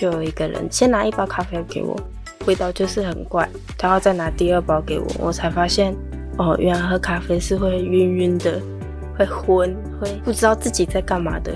就有一个人先拿一包咖啡给我，味道就是很怪，他要再拿第二包给我，我才发现哦，原来喝咖啡是会晕晕的，会昏，会不知道自己在干嘛的。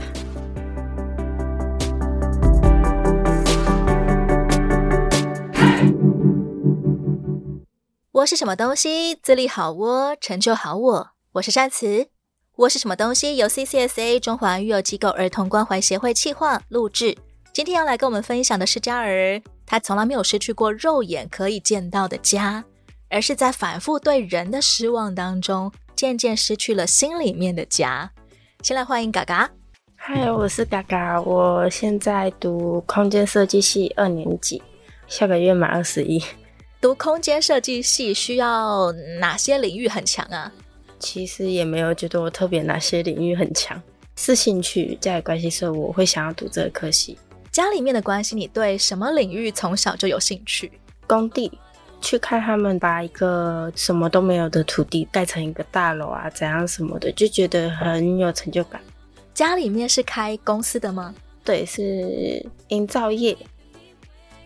我是什么东西？自立好我，成就好我。我是善慈。我是什么东西？由 CCSA 中华育幼机构儿童关怀协会企划录制。今天要来跟我们分享的是嘉儿，他从来没有失去过肉眼可以见到的家，而是在反复对人的失望当中，渐渐失去了心里面的家。先来欢迎嘎嘎。嗨，我是嘎嘎，我现在读空间设计系二年级，下个月满二十一。读空间设计系需要哪些领域很强啊？其实也没有觉得我特别哪些领域很强，是兴趣家里关系，所以我会想要读这个科系。家里面的关系，你对什么领域从小就有兴趣？工地，去看他们把一个什么都没有的土地盖成一个大楼啊，怎样什么的，就觉得很有成就感。家里面是开公司的吗？对，是营造业。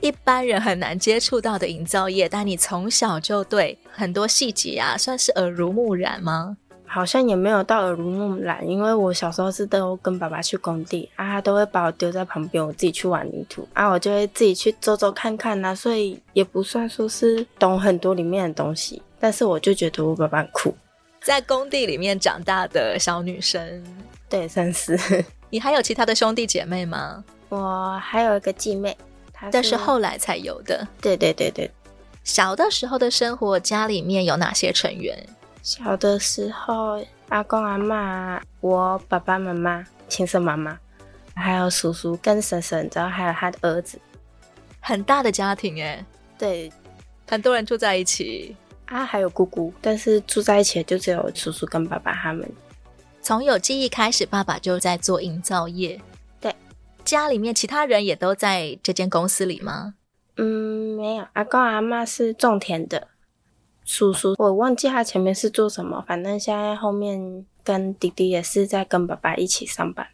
一般人很难接触到的营造业，但你从小就对很多细节啊，算是耳濡目染吗？好像也没有到耳濡目染，因为我小时候是都跟爸爸去工地啊，他都会把我丢在旁边，我自己去玩泥土啊，我就会自己去走走看看呐，所以也不算说是懂很多里面的东西，但是我就觉得我爸爸很酷。在工地里面长大的小女生，对，算是。你还有其他的兄弟姐妹吗？我还有一个继妹。但是后来才有的。对对对对。小的时候的生活，家里面有哪些成员？小的时候，阿公阿妈，我爸爸妈妈，亲生妈妈，还有叔叔跟婶婶，然后还有他的儿子，很大的家庭哎。对，很多人住在一起啊，还有姑姑，但是住在一起就只有叔叔跟爸爸他们。从有记忆开始，爸爸就在做营造业。对家里面其他人也都在这间公司里吗？嗯，没有。阿公阿妈是种田的，叔叔我忘记他前面是做什么，反正现在后面跟弟弟也是在跟爸爸一起上班。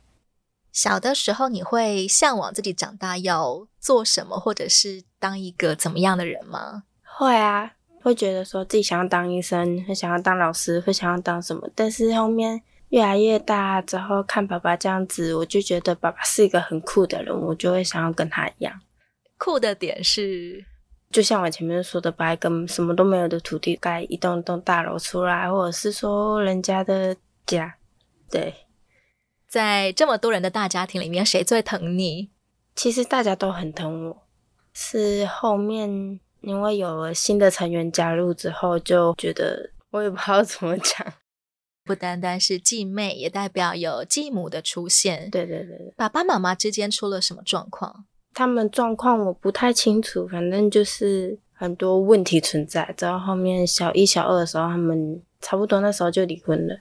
小的时候你会向往自己长大要做什么，或者是当一个怎么样的人吗？会啊，会觉得说自己想要当医生，会想要当老师，会想要当什么，但是后面。越来越大之后，看爸爸这样子，我就觉得爸爸是一个很酷的人，我就会想要跟他一样。酷的点是，就像我前面说的，把一个什么都没有的土地盖一栋栋大楼出来，或者是说人家的家。对，在这么多人的大家庭里面，谁最疼你？其实大家都很疼我，是后面因为有了新的成员加入之后，就觉得我也不知道怎么讲。不单单是继妹，也代表有继母的出现。对对对，爸爸妈妈之间出了什么状况？他们状况我不太清楚，反正就是很多问题存在。直到后面小一、小二的时候，他们差不多那时候就离婚了。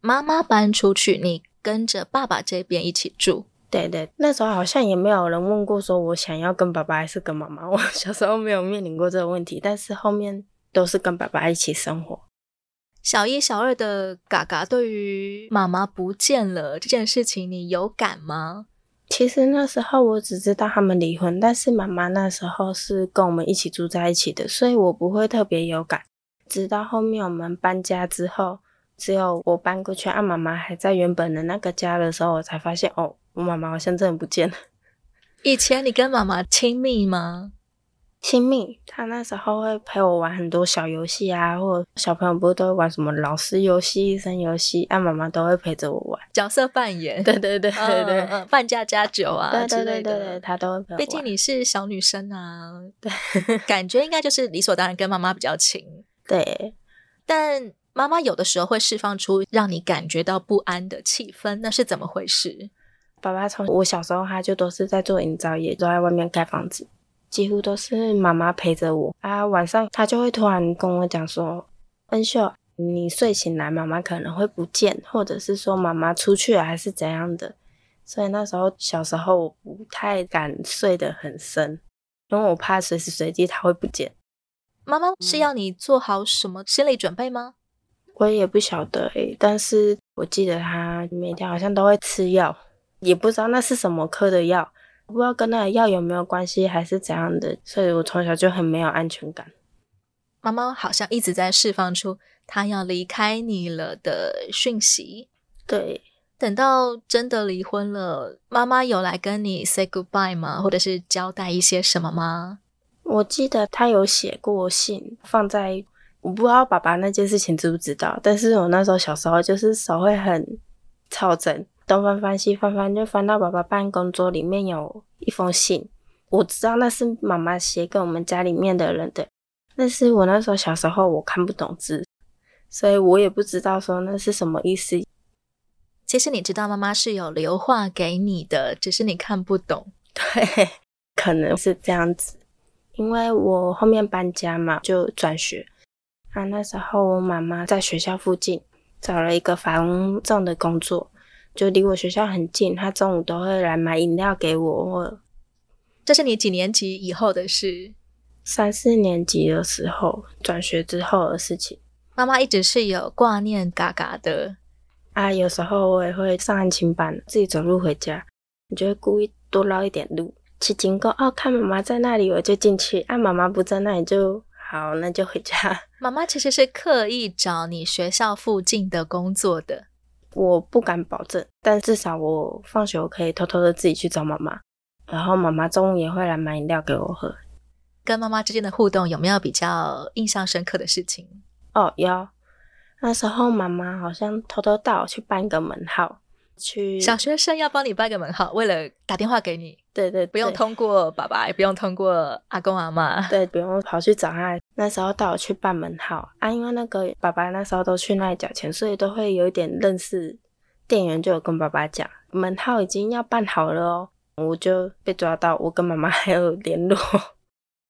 妈妈搬出去，你跟着爸爸这边一起住。对对，那时候好像也没有人问过，说我想要跟爸爸还是跟妈妈。我小时候没有面临过这个问题，但是后面都是跟爸爸一起生活。小一、小二的嘎嘎，对于妈妈不见了这件事情，你有感吗？其实那时候我只知道他们离婚，但是妈妈那时候是跟我们一起住在一起的，所以我不会特别有感。直到后面我们搬家之后，只有我搬过去，啊，妈妈还在原本的那个家的时候，我才发现哦，我妈妈好像真的不见了。以前你跟妈妈亲密吗？亲密，他那时候会陪我玩很多小游戏啊，或者小朋友不是都会玩什么老师游戏、医生游戏，啊，妈妈都会陪着我玩角色扮演。对对对对对，嗯，扮家家酒啊对对对对对，他都会陪我玩。毕竟你是小女生啊，对，感觉应该就是理所当然跟妈妈比较亲。对，但妈妈有的时候会释放出让你感觉到不安的气氛，那是怎么回事？爸爸从我小时候他就都是在做营造业，都在外面盖房子。几乎都是妈妈陪着我啊，晚上她就会突然跟我讲说：“恩秀，你睡醒来，妈妈可能会不见，或者是说妈妈出去了还是怎样的。”所以那时候小时候我不太敢睡得很深，因为我怕随时随地她会不见。妈妈是要你做好什么心理准备吗？我也不晓得诶、欸，但是我记得他每天好像都会吃药，也不知道那是什么科的药。不知道跟那个药有没有关系，还是怎样的，所以我从小就很没有安全感。妈妈好像一直在释放出她要离开你了的讯息。对，等到真的离婚了，妈妈有来跟你 say goodbye 吗？或者是交代一些什么吗？我记得她有写过信，放在我不知道爸爸那件事情知不知道，但是我那时候小时候就是手会很操整，东翻翻西翻翻，就翻到爸爸办公桌里面有一封信，我知道那是妈妈写给我们家里面的人的。但是我那时候小时候我看不懂字，所以我也不知道说那是什么意思。其实你知道妈妈是有留话给你的，只是你看不懂。对，可能是这样子。因为我后面搬家嘛，就转学。啊，那时候我妈妈在学校附近找了一个房仲的工作，就离我学校很近。他中午都会来买饮料给我。这是你几年级以后的事？三四年级的时候，转学之后的事情。妈妈一直是有挂念嘎嘎的啊，有时候我也会上安亲班，自己走路回家，你就会故意多绕一点路去经过。哦，看妈妈在那里，我就进去；啊，妈妈不在那里就好，那就回家。妈妈其实是刻意找你学校附近的工作的，我不敢保证，但至少我放学我可以偷偷的自己去找妈妈，然后妈妈中午也会来买饮料给我喝。跟妈妈之间的互动有没有比较印象深刻的事情？哦，有。那时候妈妈好像偷偷带我去办一个门号，去小学生要帮你办个门号，为了打电话给你。对对对，不用通过爸爸，也不用通过阿公阿妈。对，不用跑去找他。那时候带我去办门号啊，因为那个爸爸那时候都去那里缴钱，所以都会有一点认识。店员就有跟爸爸讲，门号已经要办好了哦，我就被抓到，我跟妈妈 还有联络。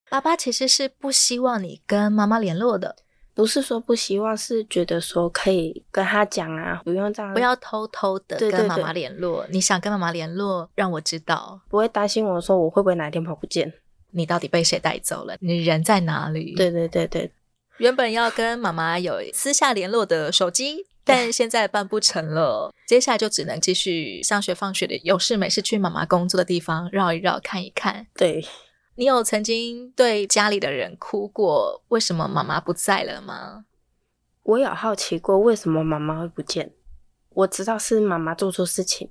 爸爸其实是不希望你跟妈妈联络的，不是说不希望，是觉得说可以跟他讲啊，不用这样，不要偷偷的跟妈妈联络。对对对，你想跟妈妈联络，让我知道，不会担心我说我会不会哪一天跑不见，你到底被谁带走了，你人在哪里？对对对对，原本要跟妈妈有私下联络的手机，但现在办不成了，接下来就只能继续上学放学的，有事没事去妈妈工作的地方绕一绕看一看。对。你有曾经对家里的人哭过？为什么妈妈不在了吗？我有好奇过，为什么妈妈会不见？我知道是妈妈做错事情，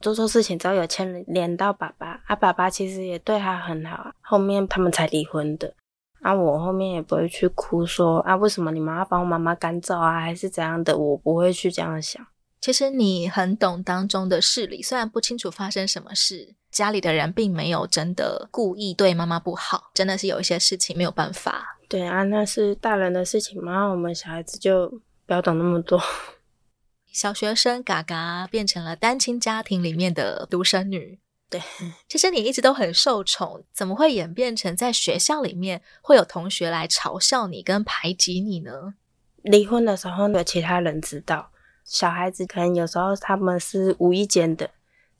做错事情之后有牵连到爸爸，啊，爸爸其实也对他很好，后面他们才离婚的。啊，我后面也不会去哭说啊，为什么你妈要把我妈妈赶走啊，还是怎样的？我不会去这样想。其实你很懂当中的事理，虽然不清楚发生什么事，家里的人并没有真的故意对妈妈不好，真的是有一些事情没有办法。对啊，那是大人的事情嘛，我们小孩子就不要懂那么多。小学生嘎嘎变成了单亲家庭里面的独生女，对，其实你一直都很受宠，怎么会演变成在学校里面会有同学来嘲笑你跟排挤你呢？离婚的时候有其他人知道。小孩子可能有时候他们是无意间的，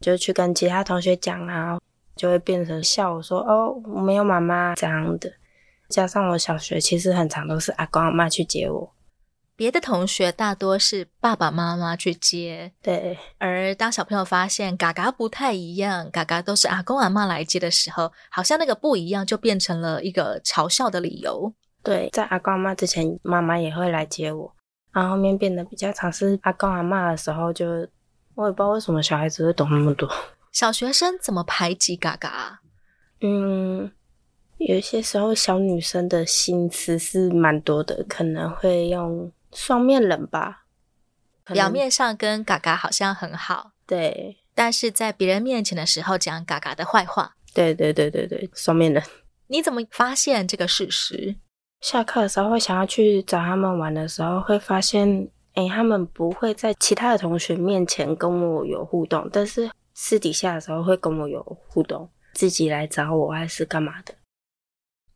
就去跟其他同学讲啊，就会变成笑我说哦，我没有妈妈这样的。加上我小学其实很常都是阿公阿妈去接我，别的同学大多是爸爸妈妈去接。对，而当小朋友发现嘎嘎不太一样，嘎嘎都是阿公阿妈来接的时候，好像那个不一样就变成了一个嘲笑的理由。对，在阿公阿妈之前，妈妈也会来接我。然后后面变得比较常是阿公阿妈的时候，就我也不知道为什么小孩子会懂那么多。小学生怎么排挤嘎嘎？嗯，有些时候小女生的心思是蛮多的，可能会用双面人吧。表面上跟嘎嘎好像很好，对，但是在别人面前的时候讲嘎嘎的坏话。对对对对对，双面人。你怎么发现这个事实？下课的时候会想要去找他们玩的时候，会发现，哎，他们不会在其他的同学面前跟我有互动，但是私底下的时候会跟我有互动，自己来找我还是干嘛的，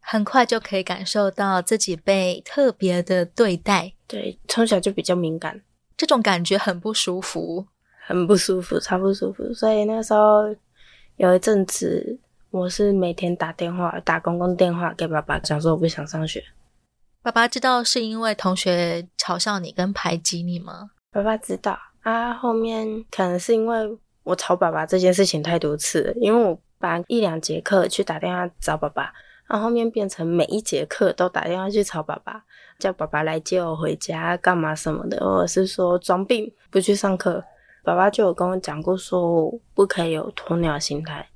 很快就可以感受到自己被特别的对待。对，从小就比较敏感，这种感觉很不舒服，很不舒服，超不舒服。所以那时候有一阵子。我是每天打电话，打公共电话给爸爸，讲说我不想上学。爸爸知道是因为同学嘲笑你跟排挤你吗？爸爸知道啊，后面可能是因为我吵爸爸这件事情太多次，因为我把一两节课去打电话找爸爸，然后后面变成每一节课都打电话去吵爸爸，叫爸爸来接我回家干嘛什么的，或者是说装病不去上课。爸爸就有跟我讲过，说不可以有鸵鸟心态。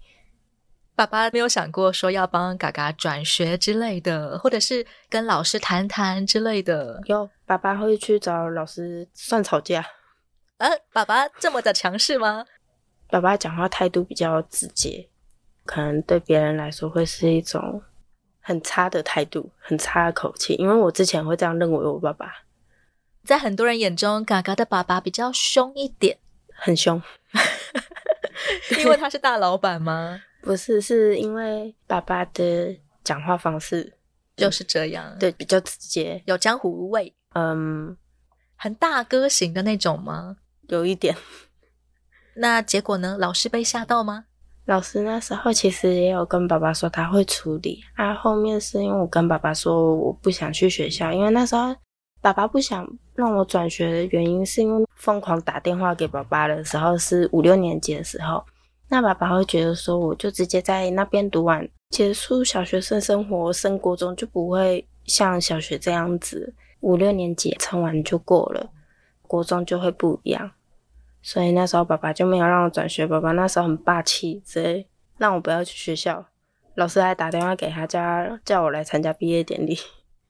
爸爸没有想过说要帮嘎嘎转学之类的，或者是跟老师谈谈之类的。有，爸爸会去找老师算吵架。呃，爸爸这么的强势吗？爸爸讲话态度比较直接，可能对别人来说会是一种很差的态度，很差的口气。因为我之前会这样认为我爸爸。在很多人眼中，嘎嘎的爸爸比较凶一点，很凶，因为他是大老板吗？不是，是因为爸爸的讲话方式就是这样，对，比较直接，有江湖味，嗯，很大哥型的那种吗？有一点。那结果呢？老师被吓到吗？老师那时候其实也有跟爸爸说他会处理，啊，后面是因为我跟爸爸说我不想去学校，因为那时候爸爸不想让我转学的原因是因为疯狂打电话给爸爸的时候是五六年级的时候。那爸爸会觉得说，我就直接在那边读完，结束小学生生活，升国中就不会像小学这样子，五六年级撑完就过了，国中就会不一样。所以那时候爸爸就没有让我转学，爸爸那时候很霸气，直接让我不要去学校，老师还打电话给他，叫他叫我来参加毕业典礼。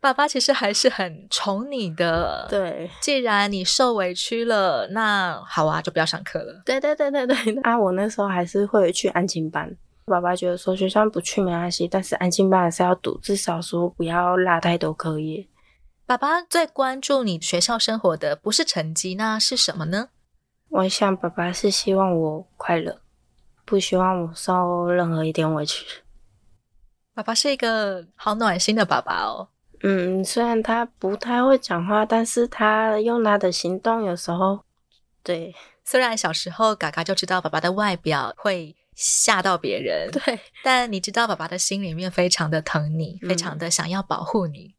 爸爸其实还是很宠你的，对。既然你受委屈了，那好啊，就不要上课了。对对对对对。啊，我那时候还是会去安静班。爸爸觉得说学校不去没关系，但是安静班还是要读，至少说不要落太多课业。爸爸最关注你学校生活的不是成绩，那是什么呢？我想爸爸是希望我快乐，不希望我受任何一点委屈。爸爸是一个好暖心的爸爸哦。嗯，虽然他不太会讲话，但是他用他的行动有时候，对。虽然小时候嘎嘎就知道爸爸的外表会吓到别人，对，但你知道爸爸的心里面非常的疼你，非常的想要保护你。嗯、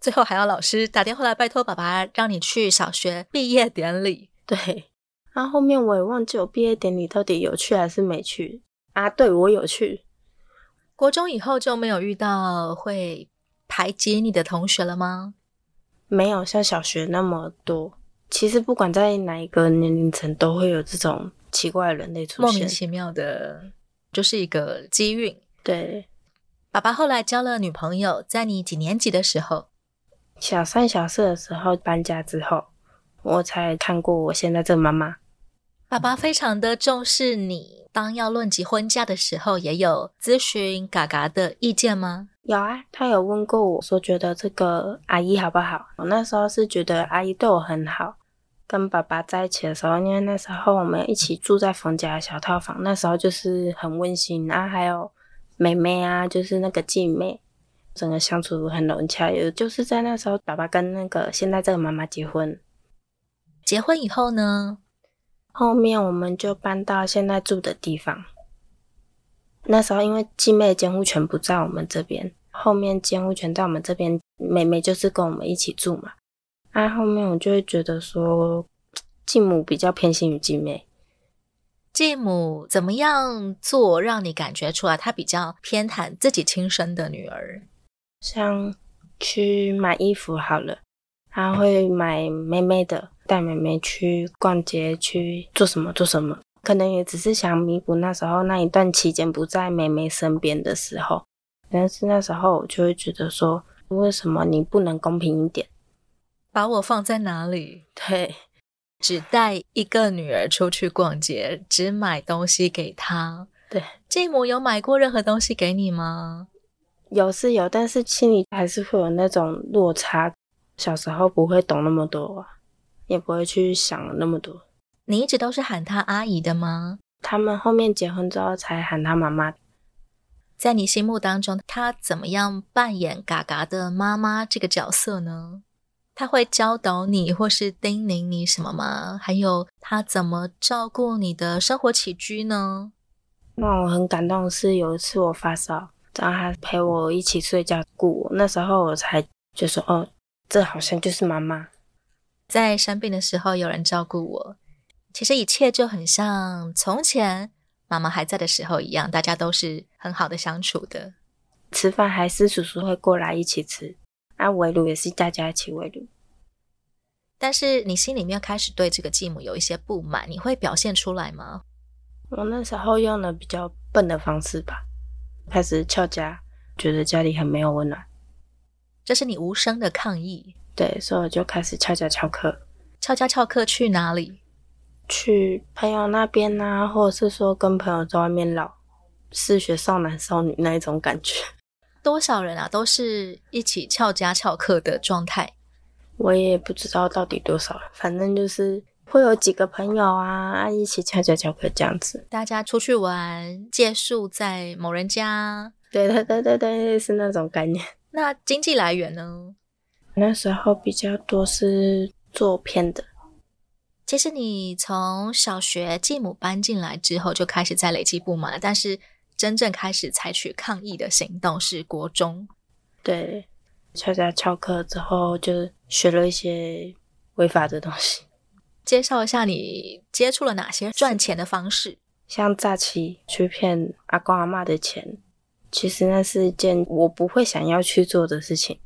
最后还要老师打电话来拜托爸爸，让你去小学毕业典礼。对，然后后面我也忘记我毕业典礼到底有去还是没去啊？对，我有去。国中以后就没有遇到会。排挤你的同学了吗？没有，像小学那么多。其实不管在哪一个年龄层，都会有这种奇怪的人类出现。莫名其妙的，就是一个机运。对，爸爸后来交了女朋友，在你几年级的时候？小三、小四的时候搬家之后，我才看过我现在这个妈妈。爸爸非常的重视你，当要论及婚嫁的时候，也有咨询嘎嘎的意见吗？有啊，他有问过我说，觉得这个阿姨好不好？我那时候是觉得阿姨对我很好。跟爸爸在一起的时候，因为那时候我们一起住在冯家的小套房，那时候就是很温馨啊。还有妹妹啊，就是那个继妹，整个相处很融洽。也就是在那时候，爸爸跟那个现在这个妈妈结婚。结婚以后呢，后面我们就搬到现在住的地方。那时候因为继妹的监护权不在我们这边，后面监护权在我们这边，妹妹就是跟我们一起住嘛。啊，后面我就会觉得说，继母比较偏心于继妹。继母怎么样做让你感觉出来她比较偏袒自己亲生的女儿？像去买衣服好了，她会买妹妹的，带妹妹去逛街，去做什么做什么。可能也只是想弥补那时候那一段期间不在妹妹身边的时候，但是那时候我就会觉得说，为什么你不能公平一点？把我放在哪里？对，只带一个女儿出去逛街，只买东西给她。对，继母有买过任何东西给你吗？有是有，但是心里还是会有那种落差。小时候不会懂那么多，啊也不会去想那么多。你一直都是喊她阿姨的吗？他们后面结婚之后才喊她妈妈。在你心目当中，她怎么样扮演嘎嘎的妈妈这个角色呢？她会教导你或是叮咛你什么吗？还有她怎么照顾你的生活起居呢？让我很感动的是有一次我发烧，然后她陪我一起睡觉顾我，那时候我才就说哦，这好像就是妈妈。在生病的时候有人照顾我。其实一切就很像从前妈妈还在的时候一样，大家都是很好的相处的。吃饭还是叔叔会过来一起吃，啊，围炉也是大家一起围炉。但是你心里面开始对这个继母有一些不满，你会表现出来吗？我那时候用了比较笨的方式吧，开始翘家，觉得家里很没有温暖。这是你无声的抗议。对，所以我就开始翘家翘课。翘家翘课去哪里？去朋友那边啊，或者是说跟朋友在外面老是学少男少女那一种感觉。多少人啊？都是一起翘家翘课的状态。我也不知道到底多少人，反正就是会有几个朋友啊，一起翘家翘课这样子。大家出去玩，借宿在某人家。对对对对对，是那种概念。那经济来源呢？那时候比较多是做片的。其实你从小学继母搬进来之后就开始在累积不满，但是真正开始采取抗议的行动是国中。对，翘家翘课之后就学了一些违法的东西。介绍一下你接触了哪些赚钱的方式？像诈欺去骗阿公阿妈的钱，其实那是一件我不会想要去做的事情，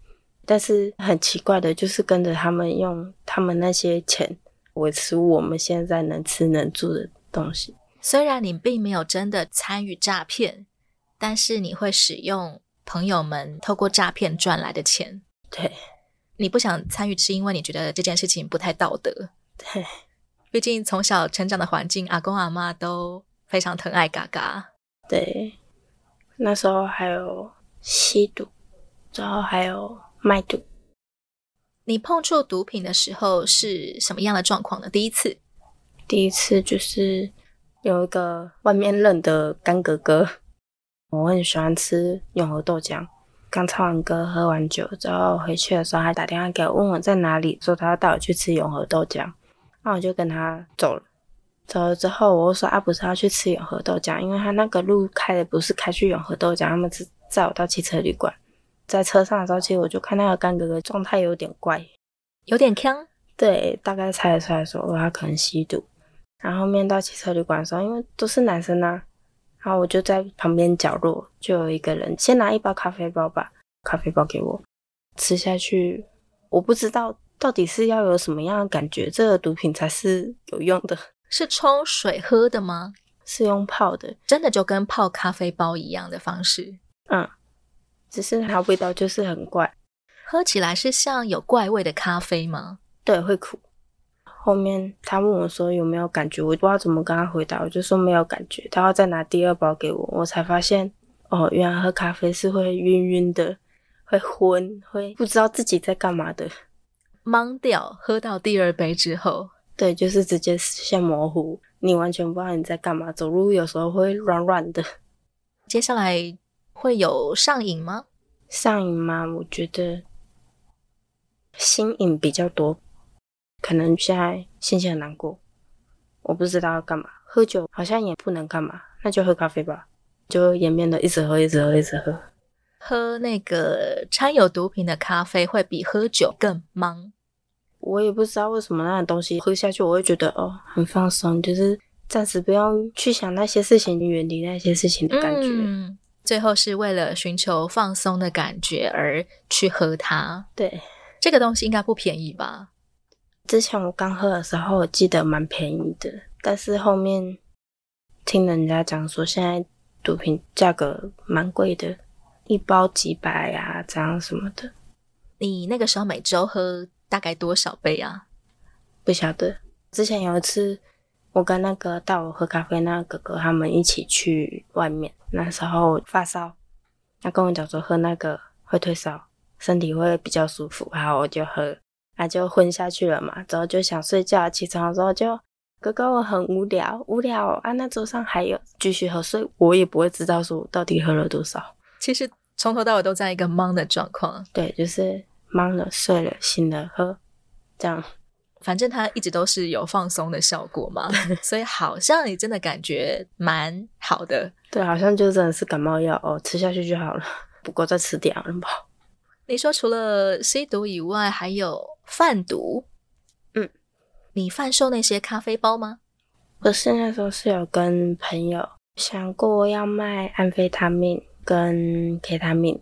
但是很奇怪的就是跟着他们用他们那些钱。维持我们现在能吃能住的东西。虽然你并没有真的参与诈骗，但是你会使用朋友们透过诈骗赚来的钱。对，你不想参与，是因为你觉得这件事情不太道德。对，毕竟从小成长的环境，阿公阿妈都非常疼爱嘎嘎。对，那时候还有吸毒，之后还有卖毒。你碰触毒品的时候是什么样的状况呢？第一次，第一次就是有一个外面认的干哥哥，我很喜欢吃永和豆浆。刚唱完歌，喝完酒之后回去的时候，还打电话给我，问我在哪里，说他要带我去吃永和豆浆。那我就跟他走了。走了之后，我说啊，不是要去吃永和豆浆，因为他那个路开的不是开去永和豆浆，他们是载我到汽车旅馆。在车上的时候，其实我就看那个干哥哥状态有点怪，有点呛。对，大概猜得出来说，说他可能吸毒。然后面到汽车旅馆的时候，因为都是男生啊，然后我就在旁边角落，就有一个人先拿一包咖啡包，吧咖啡包给我吃下去。我不知道到底是要有什么样的感觉，这个毒品才是有用的。是冲水喝的吗？是用泡的，真的就跟泡咖啡包一样的方式。嗯。只是它味道就是很怪，喝起来是像有怪味的咖啡吗？对，会苦。后面他问我说有没有感觉，我不知道怎么跟他回答，我就说没有感觉。他要再拿第二包给我，我才发现哦，原来喝咖啡是会晕晕的，会昏，会不知道自己在干嘛的，懵掉。喝到第二杯之后，对，就是直接视线模糊，你完全不知道你在干嘛，走路有时候会软软的。接下来。会有上瘾吗？上瘾吗？我觉得心瘾比较多，可能现在心情很难过，我不知道要干嘛。喝酒好像也不能干嘛，那就喝咖啡吧，就演变的一直喝，一直喝，一直喝。喝那个掺有毒品的咖啡会比喝酒更忙。我也不知道为什么那种东西喝下去，我会觉得哦很放松，就是暂时不用去想那些事情，远离那些事情的感觉。嗯最后是为了寻求放松的感觉而去喝它。对，这个东西应该不便宜吧？之前我刚喝的时候，我记得蛮便宜的，但是后面听人家讲说，现在毒品价格蛮贵的，一包几百啊，这样什么的。你那个时候每周喝大概多少杯啊？不晓得。之前有一次。我跟那个带我喝咖啡那个哥哥他们一起去外面，那时候发烧，他跟我讲说喝那个会退烧，身体会比较舒服，然后我就喝，那就昏下去了嘛，之后就想睡觉，起床的时候就哥哥我很无聊，无聊啊，那桌上还有继续喝，所以我也不会知道说我到底喝了多少。其实从头到尾都在一个懵的状况，对，就是懵了，睡了，醒了，喝，这样。反正它一直都是有放松的效果嘛，所以好像你真的感觉蛮好的。对，好像就真的是感冒药哦，吃下去就好了。不过再吃点了吧。你说除了吸毒以外，还有贩毒？嗯，你贩售那些咖啡包吗？我是，那时候是有跟朋友想过要卖安非他命跟 K 他命，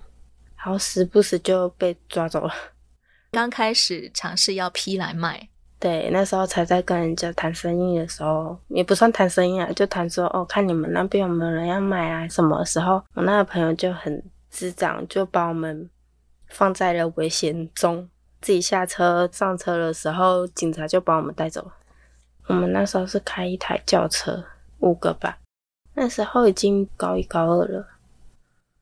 然后时不时就被抓走了。刚开始尝试要批来卖。对，那时候才在跟人家谈生意的时候，也不算谈生意啊，就谈说哦，看你们那边有没有人要买啊？什么时候？我那个朋友就很智障，就把我们放在了危险中。自己下车上车的时候，警察就把我们带走了。我们那时候是开一台轿车，五个吧。那时候已经高一高二了，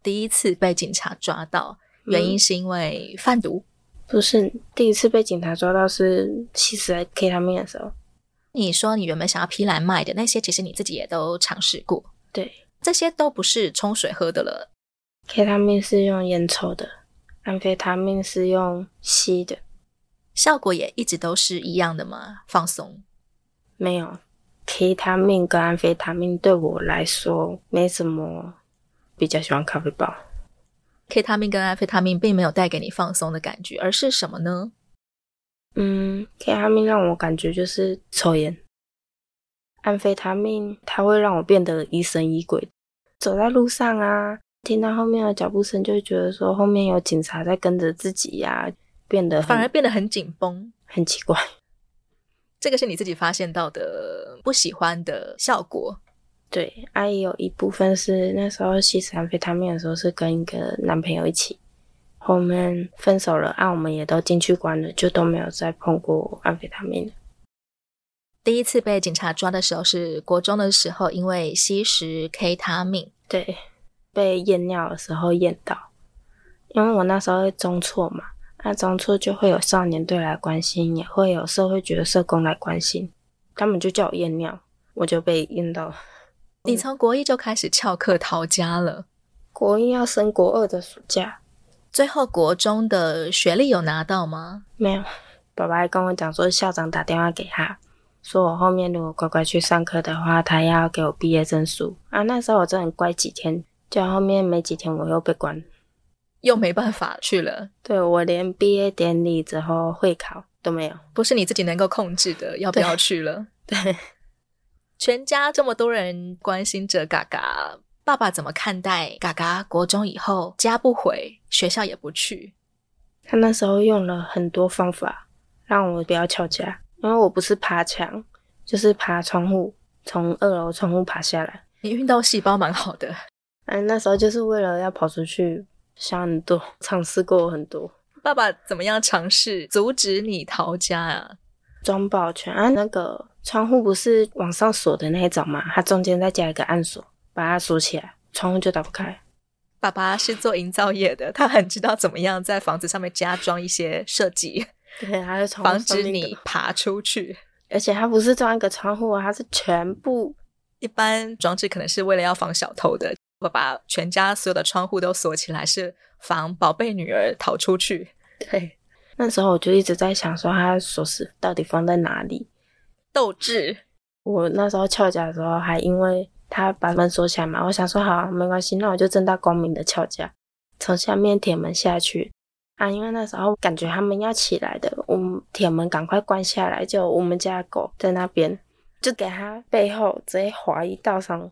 第一次被警察抓到，原因是因为贩毒。嗯不是第一次被警察抓到，是吸食 K 他命的时候。你说你原本想要批来卖的那些，其实你自己也都尝试过。对，这些都不是冲水喝的了。K 他命是用烟抽的，安非他命是用吸的。效果也一直都是一样的吗？放松？没有，K 他命跟安非他命对我来说没什么，比较喜欢咖啡包。K 他命跟安非他命并没有带给你放松的感觉，而是什么呢？嗯，K 他命让我感觉就是抽烟，安非他命它会让我变得疑神疑鬼，走在路上啊，听到后面的脚步声，就会觉得说后面有警察在跟着自己呀、啊，变得反而变得很紧绷，很奇怪。这个是你自己发现到的不喜欢的效果。对，阿姨有一部分是那时候吸食安非他命的时候是跟一个男朋友一起，后面分手了，啊，我们也都进去关了，就都没有再碰过安非他命了。第一次被警察抓的时候是国中的时候，因为吸食 K 他命，对，被验尿的时候验到，因为我那时候会中错嘛，那中错就会有少年队来关心，也会有社会局的社工来关心，他们就叫我验尿，我就被验到了。你从国一就开始翘课逃家了，国一要升国二的暑假，最后国中的学历有拿到吗？没有，爸爸还跟我讲说，校长打电话给他，说我后面如果乖乖去上课的话，他要给我毕业证书啊。那时候我真的很乖几天，就后面没几天我又被关，又没办法去了。对，我连毕业典礼之后会考都没有，不是你自己能够控制的，要不要去了？对。对全家这么多人关心着嘎嘎，爸爸怎么看待嘎嘎？国中以后家不回，学校也不去。他那时候用了很多方法让我不要翘家，因为我不是爬墙，就是爬窗户，从二楼窗户爬下来。你运动细胞蛮好的。嗯，那时候就是为了要跑出去，想很多，尝试过很多。爸爸怎么样尝试阻止你逃家啊？装保全啊，那个。窗户不是往上锁的那一种嘛？它中间再加一个暗锁，把它锁起来，窗户就打不开。爸爸是做营造业的，他很知道怎么样在房子上面加装一些设计，对，还是防止你爬出去。而且它不是装一个窗户啊，它是全部。一般装置可能是为了要防小偷的，爸爸全家所有的窗户都锁起来，是防宝贝女儿逃出去。对，那时候我就一直在想说，他锁匙到底放在哪里？斗志，我那时候翘家的时候，还因为他把门锁起来嘛，我想说好，没关系，那我就正大光明的翘家，从下面铁门下去啊。因为那时候感觉他们要起来的，我们铁门赶快关下来，就我们家的狗在那边，就给他背后直接划一道伤。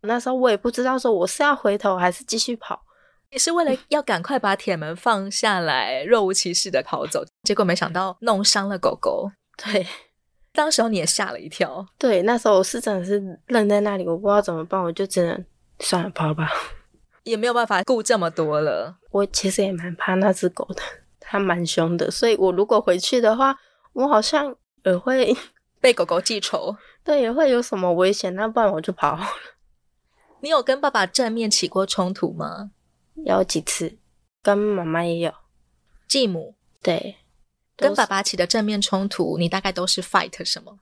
那时候我也不知道说我是要回头还是继续跑，也是为了 要赶快把铁门放下来，若无其事的跑走，结果没想到弄伤了狗狗。对。当时候你也吓了一跳，对，那时候我是真的是愣在那里，我不知道怎么办，我就只能算了，跑吧，也没有办法顾这么多了。我其实也蛮怕那只狗的，它蛮凶的，所以我如果回去的话，我好像也会 被狗狗记仇，对，也会有什么危险，那不然我就跑了。你有跟爸爸正面起过冲突吗？有几次，跟妈妈也有，继母，对。跟爸爸起的正面冲突，你大概都是 fight 什么？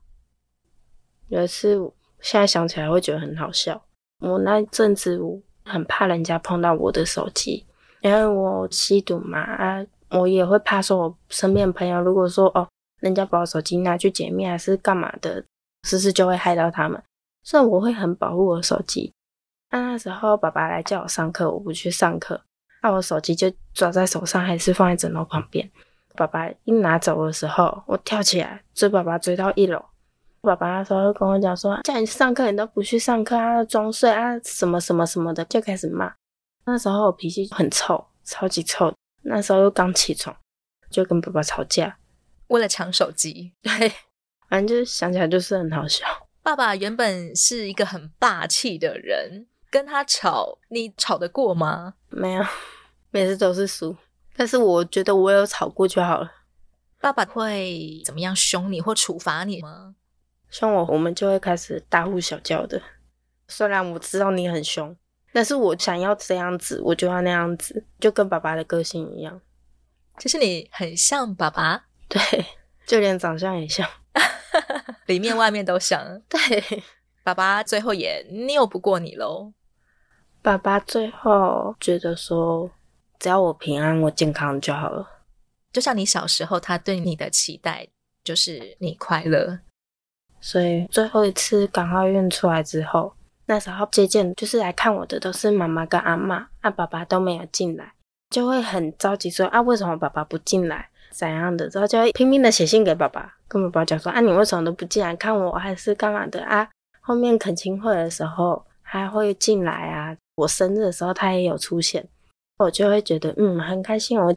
有一次，现在想起来会觉得很好笑。我那阵子我很怕人家碰到我的手机，因为我吸毒嘛，啊，我也会怕说，我身边的朋友如果说哦，人家把我手机拿去解密还是干嘛的，是不是就会害到他们？所以我会很保护我的手机。那那时候爸爸来叫我上课，我不去上课，那我手机就抓在手上，还是放在枕头旁边。爸爸一拿走的时候，我跳起来追爸爸，追到一楼。爸爸那时候会跟我讲说，叫你上课你都不去上课啊，装睡啊，什么什么什么的，就开始骂。那时候我脾气很臭，超级臭。那时候又刚起床，就跟爸爸吵架，为了抢手机。对，反正就是想起来就是很好笑。爸爸原本是一个很霸气的人，跟他吵，你吵得过吗？没有，每次都是输。但是我觉得我有吵过就好了。爸爸会怎么样凶你或处罚你吗？凶我，我们就会开始大呼小叫的。虽然我知道你很凶，但是我想要这样子，我就要那样子，就跟爸爸的个性一样。就是你很像爸爸，对，就连长相也像。里面外面都像，对，爸爸最后也拗不过你喽。爸爸最后觉得说，只要我平安、我健康就好了。就像你小时候，他对你的期待就是你快乐。所以最后一次港澳院出来之后，那时候接见就是来看我的都是妈妈跟阿嬷，啊，爸爸都没有进来，就会很着急说啊，为什么爸爸不进来？怎样的，之后就会拼命的写信给爸爸，跟爸爸讲说：“啊，你为什么都不进来看我，还是干嘛的啊？”后面恳亲会的时候还会进来啊，我生日的时候他也有出现，我就会觉得嗯很开心，我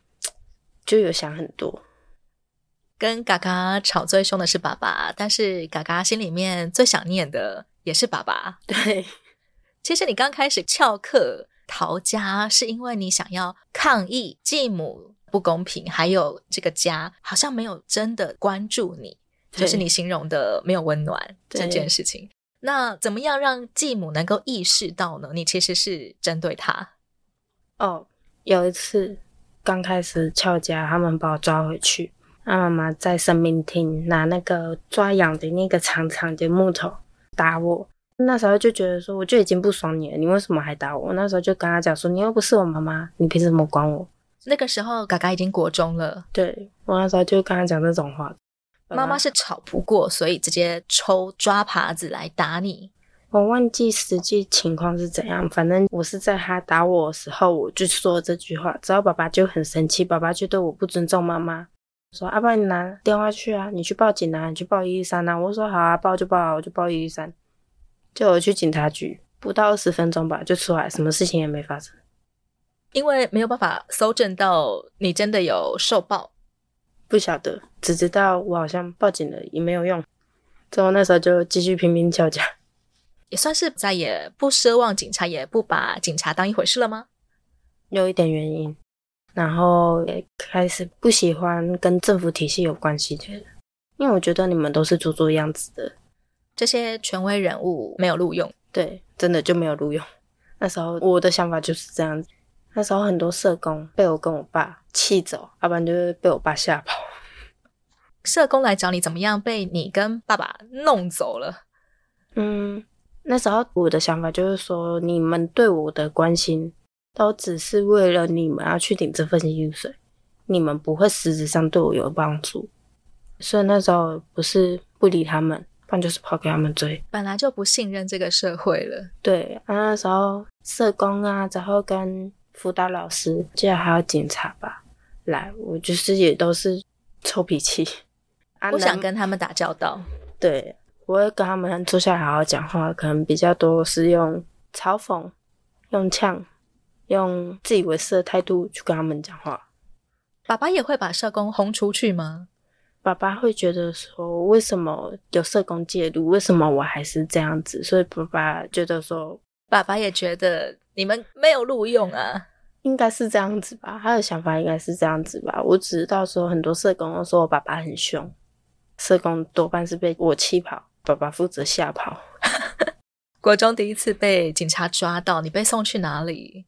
就有想很多。跟嘎嘎吵最凶的是爸爸，但是嘎嘎心里面最想念的也是爸爸。对，其实你刚开始翘课逃家，是因为你想要抗议继母。不公平，还有这个家好像没有真的关注你，就是你形容的没有温暖这件事情。那怎么样让继母能够意识到呢？你其实是针对他。哦，有一次刚开始翘家，他们把我抓回去，他妈妈在生命厅拿那个抓痒的那个长长的木头打我。那时候就觉得说，我就已经不爽你了，你为什么还打我？那时候就跟他讲说，你又不是我妈妈，你凭什么管我？那个时候，嘎嘎已经国中了。对，我那时候就跟他讲这种话。妈妈是吵不过，所以直接抽抓耙子来打你。我忘记实际情况是怎样，反正我是在他打我的时候，我就说了这句话。之后爸爸就很生气，爸爸就对我不尊重妈妈，说：“阿爸，你拿电话去啊，你去报警啊，你去报一一三啊。”我说：“好啊，报就报啊，我就报一一三。”就我去警察局，不到二十分钟吧，就出来，什么事情也没发生。因为没有办法搜证到你真的有受报，不晓得，只知道我好像报警了也没有用，之后那时候就继续拼命翘家，也算是再也不奢望警察，也不把警察当一回事了吗？有一点原因，然后也开始不喜欢跟政府体系有关系的，因为我觉得你们都是做做样子的，这些权威人物没有录用，对，真的就没有录用。那时候我的想法就是这样子。那时候很多社工被我跟我爸气走，要不然就是被我爸吓跑。社工来找你怎么样？被你跟爸爸弄走了？嗯，那时候我的想法就是说，你们对我的关心都只是为了你们要去领这份薪水，你们不会实质上对我有帮助。所以那时候不是不理他们，不然就是跑给他们追。本来就不信任这个社会了。对，啊那时候社工啊，然后跟辅导老师，记得还有警察吧，来，我就是也都是臭脾气，不想跟他们打交道。对，我会跟他们坐下来好好讲话，可能比较多是用嘲讽、用呛、用自以为是的态度去跟他们讲话。爸爸也会把社工轰出去吗？爸爸会觉得说，为什么有社工介入？为什么我还是这样子？所以爸爸觉得说，爸爸也觉得。你们没有录用啊？应该是这样子吧，他的想法应该是这样子吧。我只知道说很多社工都说我爸爸很凶，社工多半是被我气跑，爸爸负责吓跑。国中第一次被警察抓到，你被送去哪里？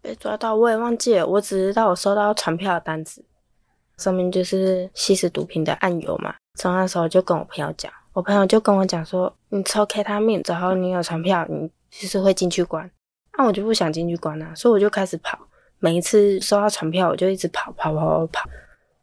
被抓到我也忘记了，我只知道我收到传票的单子，上面就是吸食毒品的案由嘛。从那时候就跟我朋友讲，我朋友就跟我讲说，你抽 K 他命，然后你有传票，你就是会进去关。那、啊、我就不想进去关了、啊，所以我就开始跑。每一次收到传票，我就一直跑跑跑跑跑。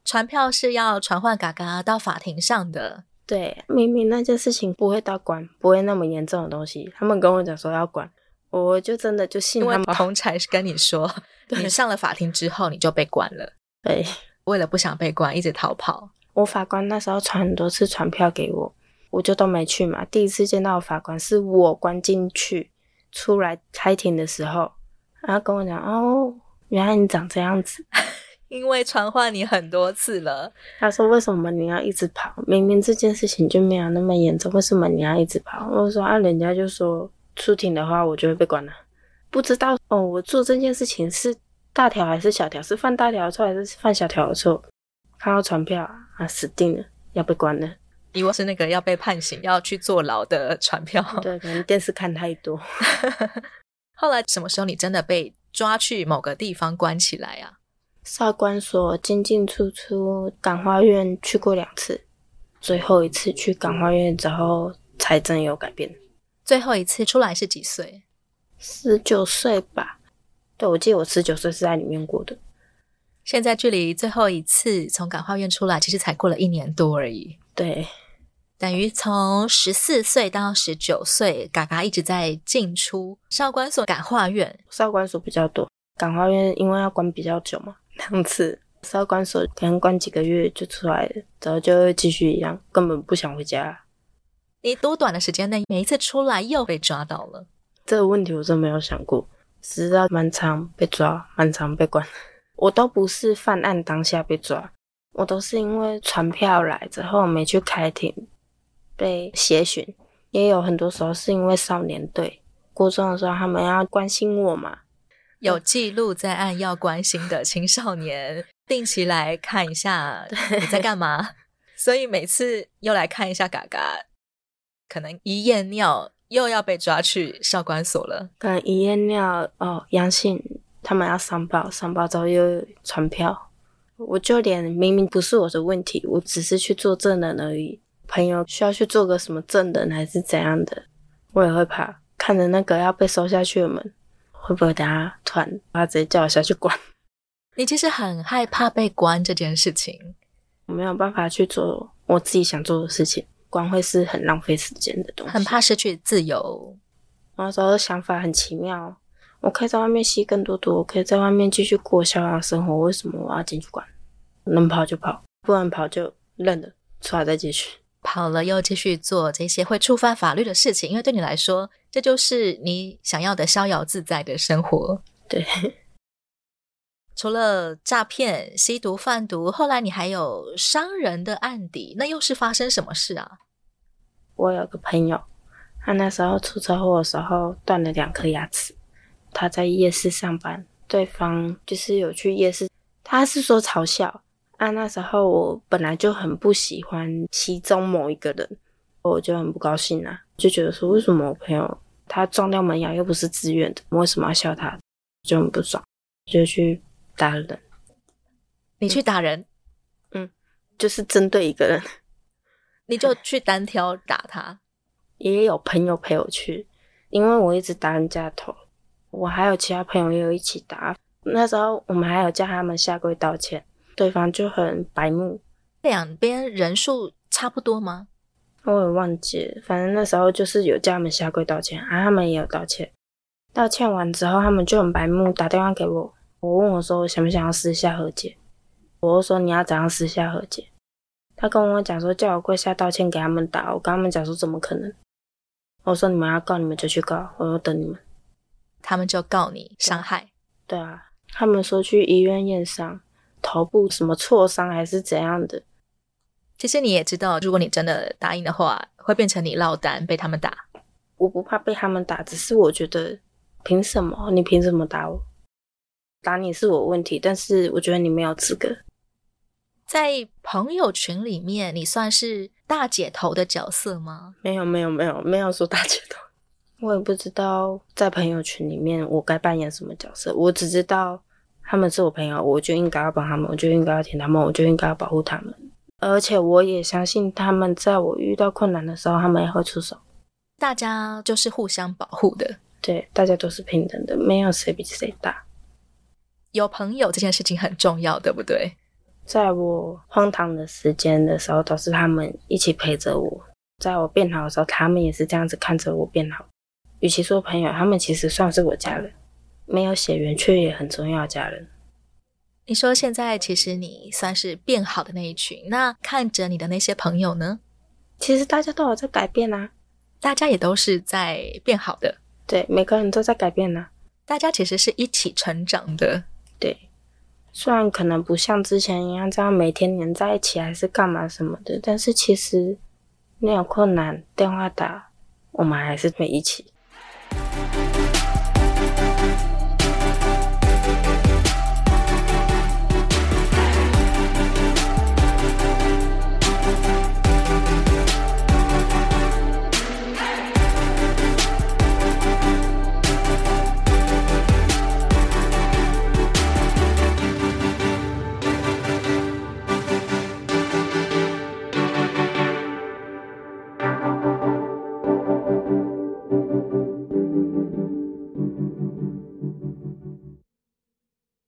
传票是要传唤嘎嘎到法庭上的。对，明明那件事情不会到关，不会那么严重的东西，他们跟我讲说要关，我就真的就信他们。同才是跟你说，你上了法庭之后你就被关了。对，为了不想被关，一直逃跑。我法官那时候传很多次传票给我，我就都没去嘛。第一次见到法官是我关进去，出来开庭的时候，然后跟我讲：“哦，原来你长这样子。”因为传唤你很多次了，他说：“为什么你要一直跑？明明这件事情就没有那么严重，为什么你要一直跑？”我说：“啊，人家就说出庭的话，我就会被关了。不知道哦，我做这件事情是大条还是小条？是犯大条的错还是犯小条的错？看到传票啊，死定了，要被关了。以为是那个要被判刑、要去坐牢的传票。对，可能电视看太多。后来什么时候你真的被抓去某个地方关起来啊？”少管所进进出出，感化院去过两次，最后一次去感化院之后才真有改变。最后一次出来是几岁？十九岁吧。对，我记得我十九岁是在里面过的。现在距离最后一次从感化院出来，其实才过了一年多而已。对，等于从十四岁到十九岁，嘎嘎一直在进出少管所、感化院。少管所比较多，感化院因为要关比较久嘛。两次少管所可能关几个月就出来了，然后就会继续一样，根本不想回家。你多短的时间内，每一次出来又被抓到了？这个问题我真没有想过，只知道蛮常被抓，蛮常被关。我都不是犯案当下被抓，我都是因为传票来之后没去开庭被协寻，也有很多时候是因为少年队过中的时候他们要关心我嘛。有记录在案要关心的青少年，定期来看一下你在干嘛。所以每次又来看一下嘎嘎，可能一验尿又要被抓去少管所了。可能一验尿哦阳性，他们要上报，上报之后又传票。我就连明明不是我的问题，我只是去做证人而已。朋友需要去做个什么证人还是怎样的，我也会怕，看着那个要被收下去的门。会不会等下突然把他直接叫我下去关？你其实很害怕被关这件事情，我没有办法去做我自己想做的事情，关会是很浪费时间的东西。很怕失去自由。那时候的想法很奇妙，我可以在外面吸更多毒，我可以在外面继续过逍遥生活，为什么我要进去关？能跑就跑，不能跑就认了，出来再继续。跑了又继续做这些会触犯法律的事情，因为对你来说，这就是你想要的逍遥自在的生活。对，除了诈骗、吸毒、贩毒，后来你还有伤人的案底，那又是发生什么事啊？我有个朋友，他那时候出车祸的时候断了两颗牙齿，他在夜市上班，对方就是有去夜市，他是说嘲笑。啊，那时候我本来就很不喜欢其中某一个人，我就很不高兴啊，就觉得说，为什么我朋友他撞掉门牙又不是自愿的，我为什么要笑他？就很不爽，就去打人。你去打人？嗯，就是针对一个人，你就去单挑打他。也有朋友陪我去，因为我一直打人家头，我还有其他朋友也有一起打。那时候我们还有叫他们下跪道歉。对方就很白目，两边人数差不多吗？我也忘记了，反正那时候就是有叫他们下跪道歉，啊，他们也有道歉。道歉完之后，他们就很白目，打电话给我，我问我说我想不想要私下和解，我就说你要怎样私下和解？他跟我讲说叫我跪下道歉给他们打，我跟他们讲说怎么可能？我说你们要告你们就去告，我说等你们。他们就告你伤害？对啊，他们说去医院验伤。头部什么挫伤还是怎样的？其实你也知道，如果你真的答应的话，会变成你落单被他们打。我不怕被他们打，只是我觉得，凭什么？你凭什么打我？打你是我问题，但是我觉得你没有资格。在朋友群里面，你算是大姐头的角色吗？没有，没有，没有，没有说大姐头。我也不知道在朋友群里面我该扮演什么角色，我只知道。他们是我朋友，我就应该要帮他们，我就应该要听他们，我就应该要保护他们。而且我也相信他们，在我遇到困难的时候，他们也会出手。大家就是互相保护的，对，大家都是平等的，没有谁比谁大。有朋友这件事情很重要，对不对？在我荒唐的时间的时候，都是他们一起陪着我；在我变好的时候，他们也是这样子看着我变好。与其说朋友，他们其实算是我家人。没有血缘却也很重要的家人。你说现在其实你算是变好的那一群，那看着你的那些朋友呢？其实大家都有在改变啊，大家也都是在变好的。对，每个人都在改变呢、啊。大家其实是一起成长的。对，虽然可能不像之前一样这样每天黏在一起，还是干嘛什么的，但是其实你有困难电话打，我们还是会一起。